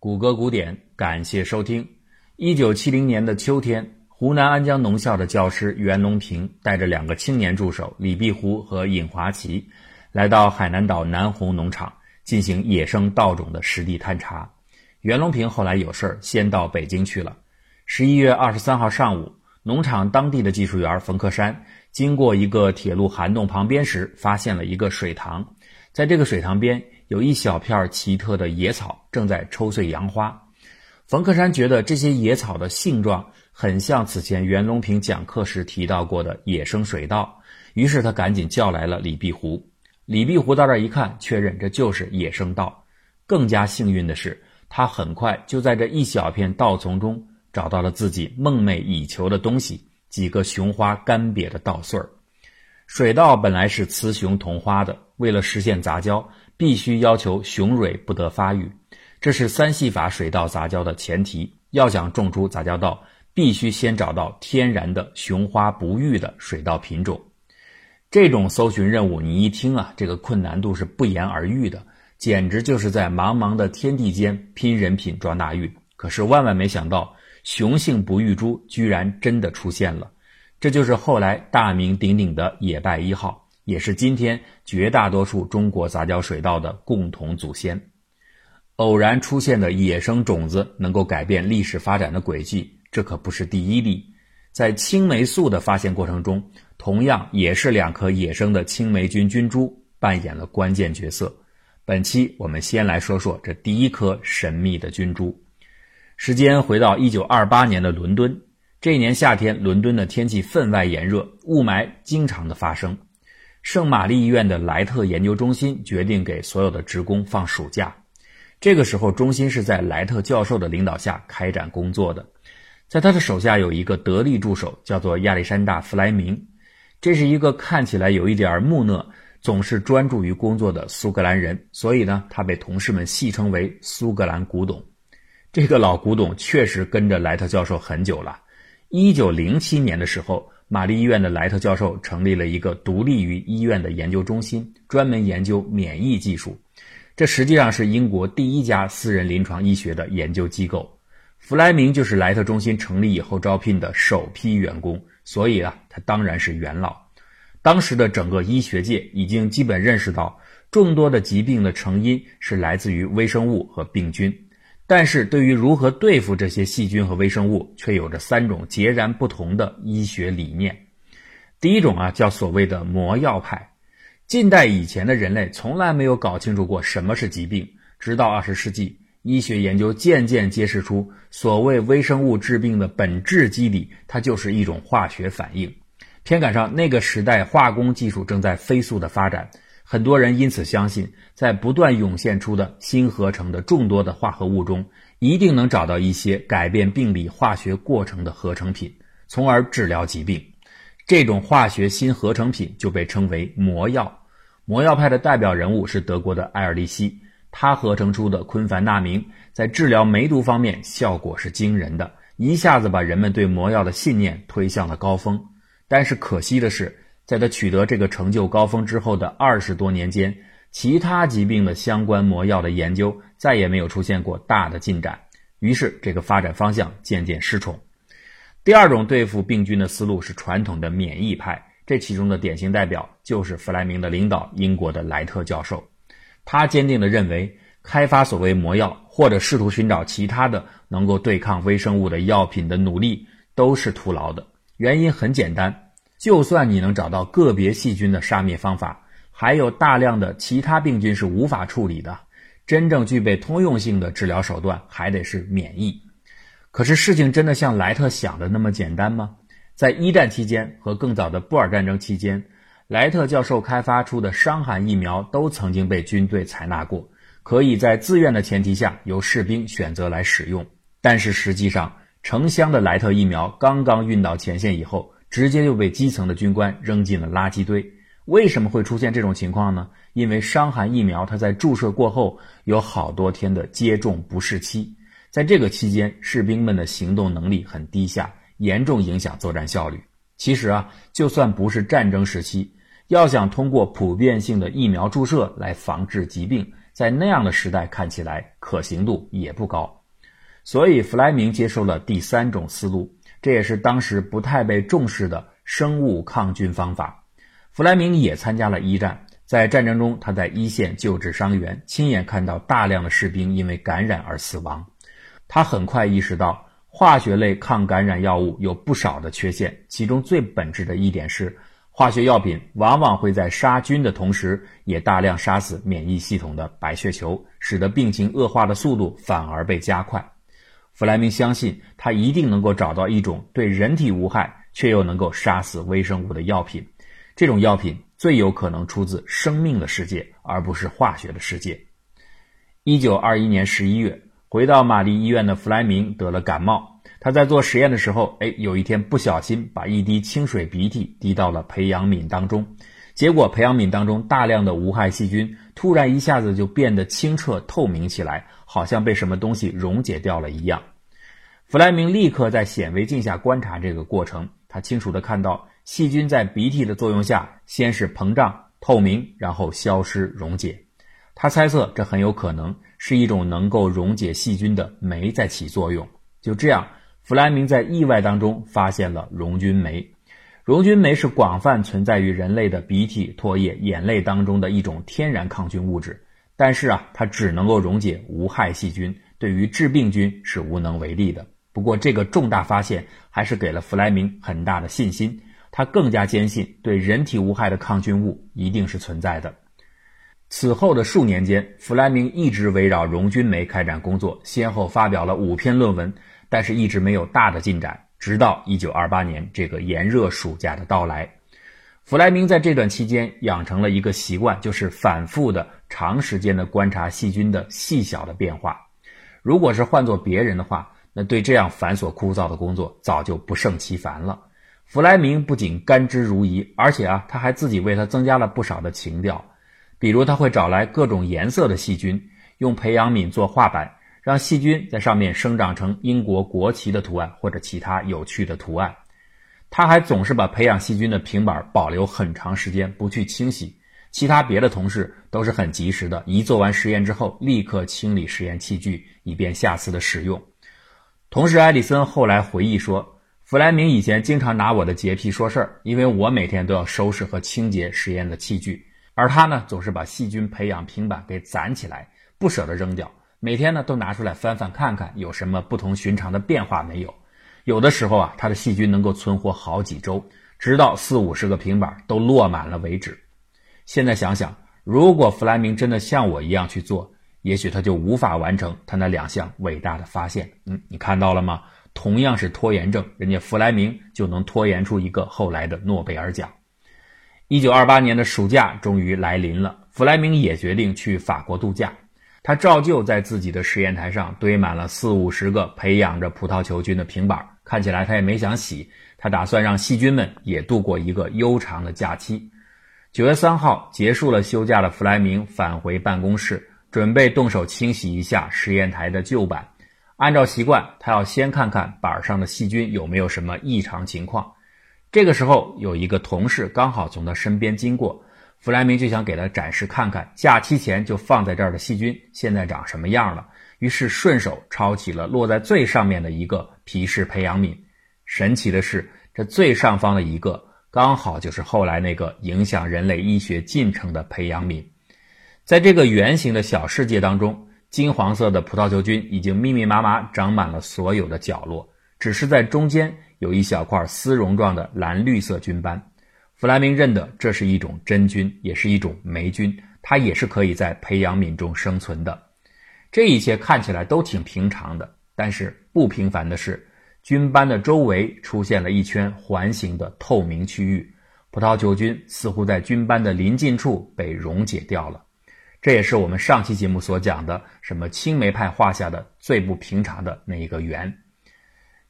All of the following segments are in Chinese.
谷歌古典，感谢收听。一九七零年的秋天，湖南安江农校的教师袁隆平带着两个青年助手李碧湖和尹华奇，来到海南岛南红农场进行野生稻种的实地探查。袁隆平后来有事儿，先到北京去了。十一月二十三号上午，农场当地的技术员冯克山经过一个铁路涵洞旁边时，发现了一个水塘，在这个水塘边。有一小片奇特的野草正在抽穗扬花，冯克山觉得这些野草的性状很像此前袁隆平讲课时提到过的野生水稻，于是他赶紧叫来了李碧湖。李碧湖到这一看，确认这就是野生稻。更加幸运的是，他很快就在这一小片稻丛中找到了自己梦寐以求的东西——几个雄花干瘪的稻穗儿。水稻本来是雌雄同花的，为了实现杂交。必须要求雄蕊不得发育，这是三系法水稻杂交的前提。要想种出杂交稻，必须先找到天然的雄花不育的水稻品种。这种搜寻任务，你一听啊，这个困难度是不言而喻的，简直就是在茫茫的天地间拼人品抓大运。可是万万没想到，雄性不育株居然真的出现了，这就是后来大名鼎鼎的野败一号。也是今天绝大多数中国杂交水稻的共同祖先。偶然出现的野生种子能够改变历史发展的轨迹，这可不是第一例。在青霉素的发现过程中，同样也是两颗野生的青霉菌菌株扮演了关键角色。本期我们先来说说这第一颗神秘的菌株。时间回到一九二八年的伦敦，这一年夏天，伦敦的天气分外炎热，雾霾经常的发生。圣玛丽医院的莱特研究中心决定给所有的职工放暑假。这个时候，中心是在莱特教授的领导下开展工作的。在他的手下有一个得力助手，叫做亚历山大·弗莱明。这是一个看起来有一点木讷、总是专注于工作的苏格兰人，所以呢，他被同事们戏称为“苏格兰古董”。这个老古董确实跟着莱特教授很久了。一九零七年的时候。玛丽医院的莱特教授成立了一个独立于医院的研究中心，专门研究免疫技术。这实际上是英国第一家私人临床医学的研究机构。弗莱明就是莱特中心成立以后招聘的首批员工，所以啊，他当然是元老。当时的整个医学界已经基本认识到，众多的疾病的成因是来自于微生物和病菌。但是对于如何对付这些细菌和微生物，却有着三种截然不同的医学理念。第一种啊，叫所谓的魔药派。近代以前的人类从来没有搞清楚过什么是疾病，直到二十世纪，医学研究渐渐揭示出，所谓微生物治病的本质机理，它就是一种化学反应。偏赶上那个时代，化工技术正在飞速的发展。很多人因此相信，在不断涌现出的新合成的众多的化合物中，一定能找到一些改变病理化学过程的合成品，从而治疗疾病。这种化学新合成品就被称为魔药。魔药派的代表人物是德国的艾尔利希，他合成出的昆凡那明在治疗梅毒方面效果是惊人的，一下子把人们对魔药的信念推向了高峰。但是可惜的是。在他取得这个成就高峰之后的二十多年间，其他疾病的相关魔药的研究再也没有出现过大的进展，于是这个发展方向渐渐失宠。第二种对付病菌的思路是传统的免疫派，这其中的典型代表就是弗莱明的领导英国的莱特教授。他坚定地认为，开发所谓魔药或者试图寻找其他的能够对抗微生物的药品的努力都是徒劳的。原因很简单。就算你能找到个别细菌的杀灭方法，还有大量的其他病菌是无法处理的。真正具备通用性的治疗手段还得是免疫。可是事情真的像莱特想的那么简单吗？在一战期间和更早的布尔战争期间，莱特教授开发出的伤寒疫苗都曾经被军队采纳过，可以在自愿的前提下由士兵选择来使用。但是实际上，成箱的莱特疫苗刚刚运到前线以后。直接就被基层的军官扔进了垃圾堆。为什么会出现这种情况呢？因为伤寒疫苗它在注射过后有好多天的接种不适期，在这个期间，士兵们的行动能力很低下，严重影响作战效率。其实啊，就算不是战争时期，要想通过普遍性的疫苗注射来防治疾病，在那样的时代看起来可行度也不高。所以弗莱明接受了第三种思路，这也是当时不太被重视的生物抗菌方法。弗莱明也参加了一战，在战争中他在一线救治伤员，亲眼看到大量的士兵因为感染而死亡。他很快意识到。化学类抗感染药物有不少的缺陷，其中最本质的一点是，化学药品往往会在杀菌的同时，也大量杀死免疫系统的白血球，使得病情恶化的速度反而被加快。弗莱明相信，他一定能够找到一种对人体无害却又能够杀死微生物的药品，这种药品最有可能出自生命的世界，而不是化学的世界。一九二一年十一月。回到玛丽医院的弗莱明得了感冒，他在做实验的时候，哎，有一天不小心把一滴清水鼻涕滴到了培养皿当中，结果培养皿当中大量的无害细菌突然一下子就变得清澈透明起来，好像被什么东西溶解掉了一样。弗莱明立刻在显微镜下观察这个过程，他清楚地看到细菌在鼻涕的作用下，先是膨胀透明，然后消失溶解。他猜测这很有可能。是一种能够溶解细菌的酶在起作用。就这样，弗莱明在意外当中发现了溶菌酶。溶菌酶是广泛存在于人类的鼻涕、唾液、眼泪当中的一种天然抗菌物质。但是啊，它只能够溶解无害细菌，对于致病菌是无能为力的。不过，这个重大发现还是给了弗莱明很大的信心。他更加坚信，对人体无害的抗菌物一定是存在的。此后的数年间，弗莱明一直围绕溶菌酶开展工作，先后发表了五篇论文，但是一直没有大的进展。直到1928年这个炎热暑假的到来，弗莱明在这段期间养成了一个习惯，就是反复的、长时间的观察细菌的细小的变化。如果是换做别人的话，那对这样繁琐枯燥的工作早就不胜其烦了。弗莱明不仅甘之如饴，而且啊，他还自己为他增加了不少的情调。比如他会找来各种颜色的细菌，用培养皿做画板，让细菌在上面生长成英国国旗的图案或者其他有趣的图案。他还总是把培养细菌的平板保留很长时间不去清洗。其他别的同事都是很及时的，一做完实验之后立刻清理实验器具，以便下次的使用。同事埃里森后来回忆说，弗莱明以前经常拿我的洁癖说事儿，因为我每天都要收拾和清洁实验的器具。而他呢，总是把细菌培养平板给攒起来，不舍得扔掉。每天呢，都拿出来翻翻看看，有什么不同寻常的变化没有。有的时候啊，它的细菌能够存活好几周，直到四五十个平板都落满了为止。现在想想，如果弗莱明真的像我一样去做，也许他就无法完成他那两项伟大的发现。嗯，你看到了吗？同样是拖延症，人家弗莱明就能拖延出一个后来的诺贝尔奖。一九二八年的暑假终于来临了，弗莱明也决定去法国度假。他照旧在自己的实验台上堆满了四五十个培养着葡萄球菌的平板，看起来他也没想洗。他打算让细菌们也度过一个悠长的假期。九月三号结束了休假的弗莱明返回办公室，准备动手清洗一下实验台的旧板。按照习惯，他要先看看板上的细菌有没有什么异常情况。这个时候，有一个同事刚好从他身边经过，弗莱明就想给他展示看看假期前就放在这儿的细菌现在长什么样了。于是顺手抄起了落在最上面的一个皮氏培养皿。神奇的是，这最上方的一个刚好就是后来那个影响人类医学进程的培养皿。在这个圆形的小世界当中，金黄色的葡萄球菌已经密密麻麻长满了所有的角落，只是在中间。有一小块丝绒状的蓝绿色菌斑，弗莱明认得这是一种真菌，也是一种霉菌，它也是可以在培养皿中生存的。这一切看起来都挺平常的，但是不平凡的是，菌斑的周围出现了一圈环形的透明区域，葡萄球菌似乎在菌斑的临近处被溶解掉了。这也是我们上期节目所讲的什么青梅派画下的最不平常的那一个圆。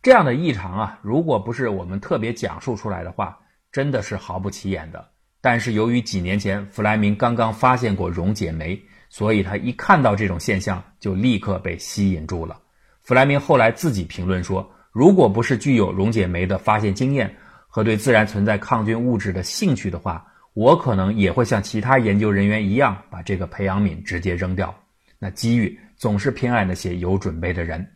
这样的异常啊，如果不是我们特别讲述出来的话，真的是毫不起眼的。但是由于几年前弗莱明刚刚发现过溶解酶，所以他一看到这种现象就立刻被吸引住了。弗莱明后来自己评论说：“如果不是具有溶解酶的发现经验和对自然存在抗菌物质的兴趣的话，我可能也会像其他研究人员一样，把这个培养皿直接扔掉。那机遇总是偏爱那些有准备的人。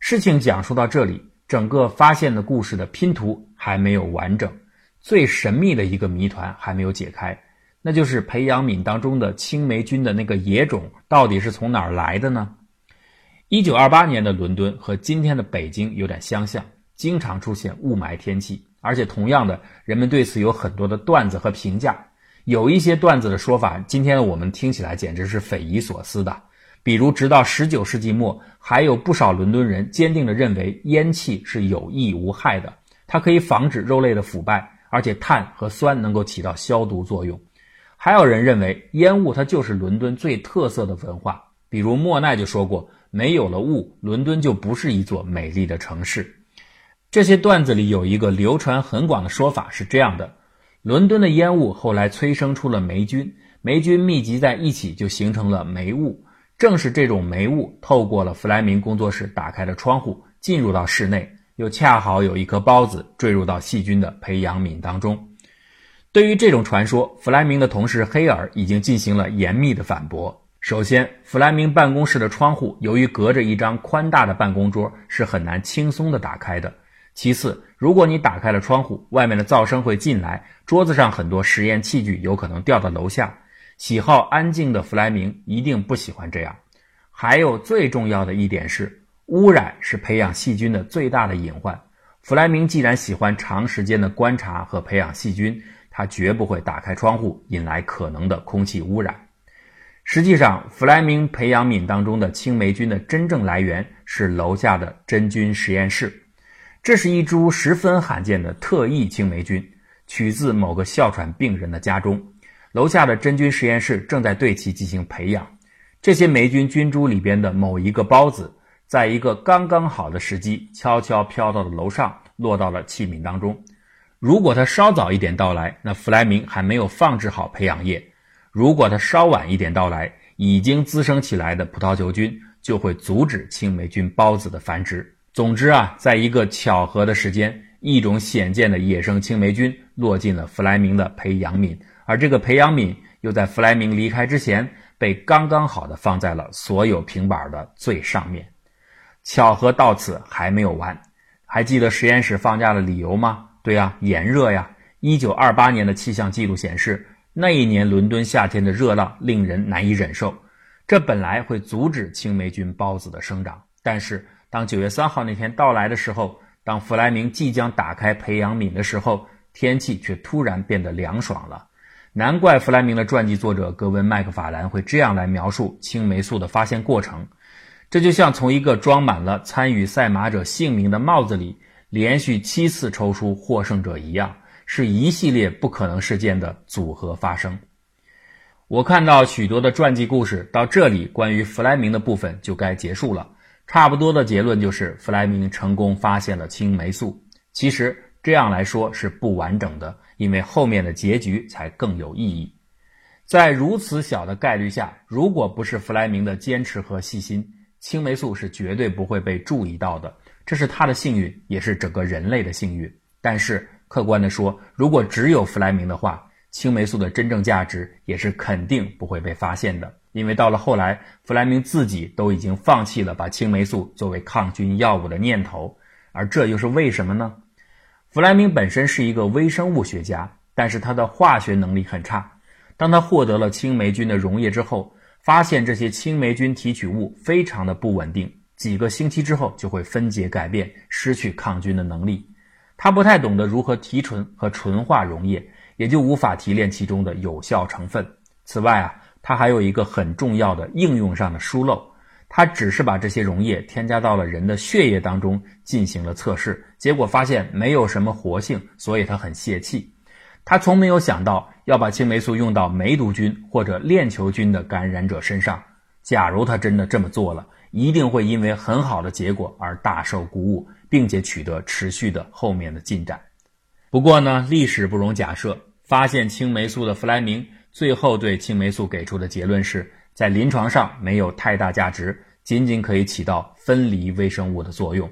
事情讲述到这里，整个发现的故事的拼图还没有完整，最神秘的一个谜团还没有解开，那就是培养皿当中的青霉菌的那个野种到底是从哪儿来的呢？一九二八年的伦敦和今天的北京有点相像，经常出现雾霾天气。而且，同样的，人们对此有很多的段子和评价。有一些段子的说法，今天我们听起来简直是匪夷所思的。比如，直到十九世纪末，还有不少伦敦人坚定地认为烟气是有益无害的，它可以防止肉类的腐败，而且碳和酸能够起到消毒作用。还有人认为烟雾它就是伦敦最特色的文化，比如莫奈就说过：“没有了雾，伦敦就不是一座美丽的城市。”这些段子里有一个流传很广的说法是这样的：伦敦的烟雾后来催生出了霉菌，霉菌密集在一起就形成了霉雾。正是这种霉雾透过了弗莱明工作室打开的窗户进入到室内，又恰好有一颗孢子坠入到细菌的培养皿当中。对于这种传说，弗莱明的同事黑尔已经进行了严密的反驳。首先，弗莱明办公室的窗户由于隔着一张宽大的办公桌，是很难轻松的打开的。其次，如果你打开了窗户，外面的噪声会进来，桌子上很多实验器具有可能掉到楼下。喜好安静的弗莱明一定不喜欢这样。还有最重要的一点是，污染是培养细菌的最大的隐患。弗莱明既然喜欢长时间的观察和培养细菌，他绝不会打开窗户引来可能的空气污染。实际上，弗莱明培养皿当中的青霉菌的真正来源是楼下的真菌实验室。这是一株十分罕见的特异青霉菌，取自某个哮喘病人的家中。楼下的真菌实验室正在对其进行培养。这些霉菌菌株里边的某一个孢子，在一个刚刚好的时机，悄悄飘到了楼上，落到了器皿当中。如果它稍早一点到来，那弗莱明还没有放置好培养液；如果它稍晚一点到来，已经滋生起来的葡萄球菌就会阻止青霉菌孢子的繁殖。总之啊，在一个巧合的时间，一种显见的野生青霉菌落进了弗莱明的培养皿，而这个培养皿又在弗莱明离开之前被刚刚好的放在了所有平板的最上面。巧合到此还没有完，还记得实验室放假的理由吗？对呀，炎热呀。一九二八年的气象记录显示，那一年伦敦夏天的热浪令人难以忍受，这本来会阻止青霉菌孢子的生长，但是。当九月三号那天到来的时候，当弗莱明即将打开培养皿的时候，天气却突然变得凉爽了。难怪弗莱明的传记作者格温·麦克法兰会这样来描述青霉素的发现过程：这就像从一个装满了参与赛马者姓名的帽子里连续七次抽出获胜者一样，是一系列不可能事件的组合发生。我看到许多的传记故事到这里，关于弗莱明的部分就该结束了。差不多的结论就是，弗莱明成功发现了青霉素。其实这样来说是不完整的，因为后面的结局才更有意义。在如此小的概率下，如果不是弗莱明的坚持和细心，青霉素是绝对不会被注意到的。这是他的幸运，也是整个人类的幸运。但是客观的说，如果只有弗莱明的话，青霉素的真正价值也是肯定不会被发现的。因为到了后来，弗莱明自己都已经放弃了把青霉素作为抗菌药物的念头，而这又是为什么呢？弗莱明本身是一个微生物学家，但是他的化学能力很差。当他获得了青霉菌的溶液之后，发现这些青霉菌提取物非常的不稳定，几个星期之后就会分解改变，失去抗菌的能力。他不太懂得如何提纯和纯化溶液，也就无法提炼其中的有效成分。此外啊。它还有一个很重要的应用上的疏漏，它只是把这些溶液添加到了人的血液当中进行了测试，结果发现没有什么活性，所以他很泄气。他从没有想到要把青霉素用到梅毒菌或者链球菌的感染者身上。假如他真的这么做了，一定会因为很好的结果而大受鼓舞，并且取得持续的后面的进展。不过呢，历史不容假设，发现青霉素的弗莱明。最后对青霉素给出的结论是在临床上没有太大价值，仅仅可以起到分离微生物的作用。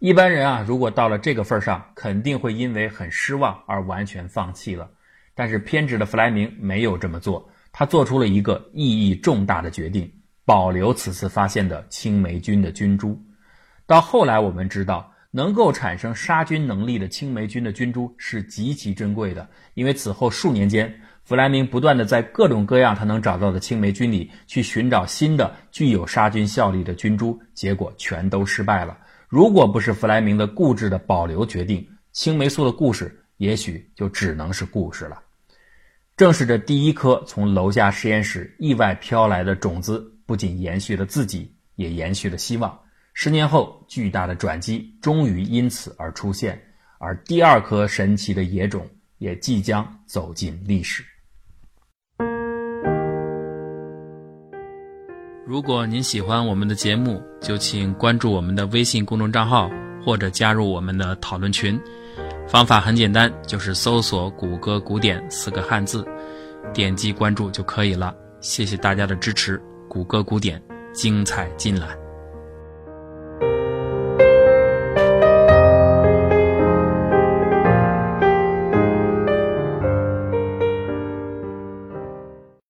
一般人啊，如果到了这个份上，肯定会因为很失望而完全放弃了。但是偏执的弗莱明没有这么做，他做出了一个意义重大的决定：保留此次发现的青霉菌的菌株。到后来我们知道，能够产生杀菌能力的青霉菌的菌株是极其珍贵的，因为此后数年间，弗莱明不断的在各种各样他能找到的青霉菌里去寻找新的具有杀菌效力的菌株，结果全都失败了。如果不是弗莱明的固执的保留决定，青霉素的故事也许就只能是故事了。正是这第一颗从楼下实验室意外飘来的种子，不仅延续了自己，也延续了希望。十年后，巨大的转机终于因此而出现，而第二颗神奇的野种也即将走进历史。如果您喜欢我们的节目，就请关注我们的微信公众账号，或者加入我们的讨论群。方法很简单，就是搜索“谷歌古典”四个汉字，点击关注就可以了。谢谢大家的支持，谷歌古典精彩尽览。